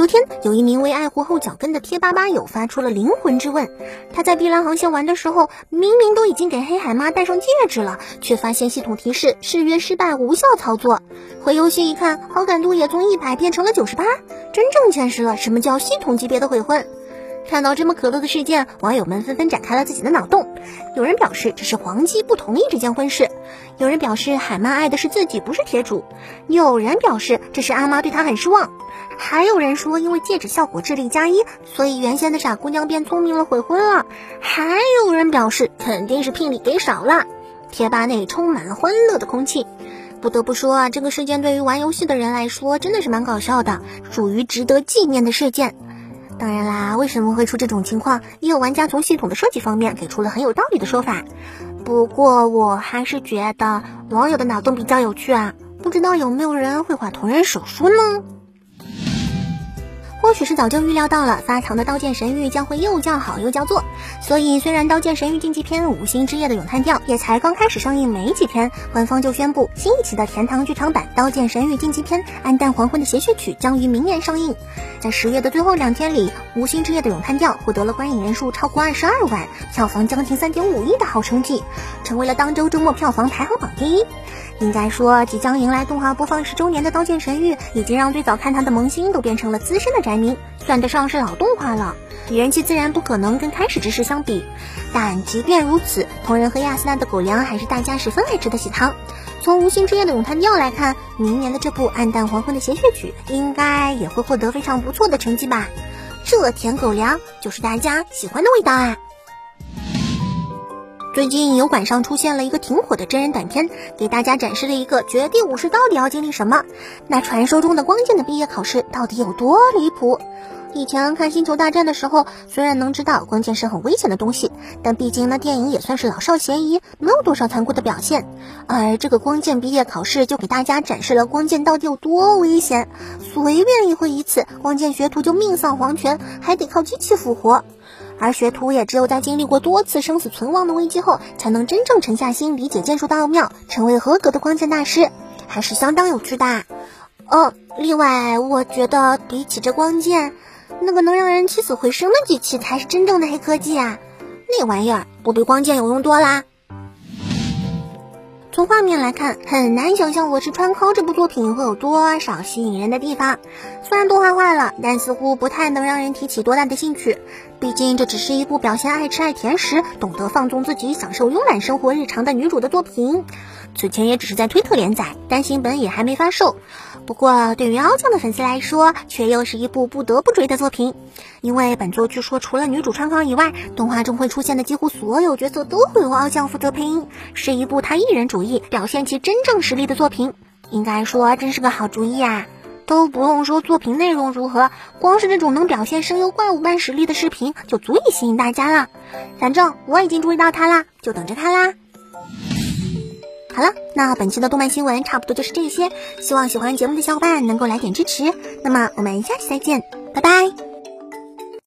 昨天有一名为爱护后脚跟的贴吧吧友发出了灵魂质问：他在碧蓝航线玩的时候，明明都已经给黑海妈戴上戒指了，却发现系统提示誓约失败，无效操作。回游戏一看，好感度也从一百变成了九十八，真正见识了什么叫系统级别的鬼混。看到这么可乐的事件，网友们纷纷展开了自己的脑洞。有人表示这是黄鸡不同意这件婚事，有人表示海妈爱的是自己，不是铁主，有人表示这是阿妈对他很失望，还有人说因为戒指效果智力加一，所以原先的傻姑娘变聪明了悔婚了，还有人表示肯定是聘礼给少了。贴吧内充满了欢乐的空气。不得不说啊，这个事件对于玩游戏的人来说真的是蛮搞笑的，属于值得纪念的事件。当然啦，为什么会出这种情况？也有玩家从系统的设计方面给出了很有道理的说法。不过我还是觉得网友的脑洞比较有趣啊，不知道有没有人会画同人手书呢？或许是早就预料到了发藏的《刀剑神域》将会又叫好又叫座，所以虽然《刀剑神域》竞技篇无心之夜的咏叹调也才刚开始上映没几天，官方就宣布新一期的天堂剧场版《刀剑神域》竞技篇《暗淡黄昏的谐谑曲》将于明年上映。在十月的最后两天里，《无心之夜的咏叹调》获得了观影人数超过二十二万，票房将近三点五亿的好成绩，成为了当周周末票房排行榜第一。应该说，即将迎来动画播放十周年的《刀剑神域》，已经让最早看它的萌新都变成了资深的宅迷，算得上是老动画了。人气自然不可能跟开始之时相比，但即便如此，同人和亚丝娜的狗粮还是大家十分爱吃的喜糖。从无心之夜的咏叹调来看，明年的这部暗淡黄昏的谐谑曲，应该也会获得非常不错的成绩吧？这甜狗粮就是大家喜欢的味道啊！最近油管上出现了一个挺火的真人短片，给大家展示了一个绝地武士到底要经历什么。那传说中的光剑的毕业考试到底有多离谱？以前看星球大战的时候，虽然能知道光剑是很危险的东西，但毕竟那电影也算是老少咸宜，没有多少残酷的表现。而这个光剑毕业考试就给大家展示了光剑到底有多危险，随便一挥一次，光剑学徒就命丧黄泉，还得靠机器复活。而学徒也只有在经历过多次生死存亡的危机后，才能真正沉下心理解剑术的奥妙，成为合格的光剑大师，还是相当有趣的。哦，另外，我觉得比起这光剑，那个能让人起死回生的机器才是真正的黑科技啊！那玩意儿不比光剑有用多啦。从画面来看，很难想象《我是川尻》这部作品会有多少吸引人的地方。虽然动画化了，但似乎不太能让人提起多大的兴趣。毕竟这只是一部表现爱吃爱甜食、懂得放纵自己、享受慵懒生活日常的女主的作品。此前也只是在推特连载，单行本也还没发售。不过对于傲将的粉丝来说，却又是一部不得不追的作品。因为本作据说除了女主川尻以外，动画中会出现的几乎所有角色都会由傲将负责配音，是一部他一人主义表现其真正实力的作品。应该说真是个好主意啊！都不用说作品内容如何，光是这种能表现声优怪物般实力的视频就足以吸引大家了。反正我已经注意到他啦，就等着他啦。好了，那本期的动漫新闻差不多就是这些，希望喜欢节目的小伙伴能够来点支持。那么我们下期再见，拜拜。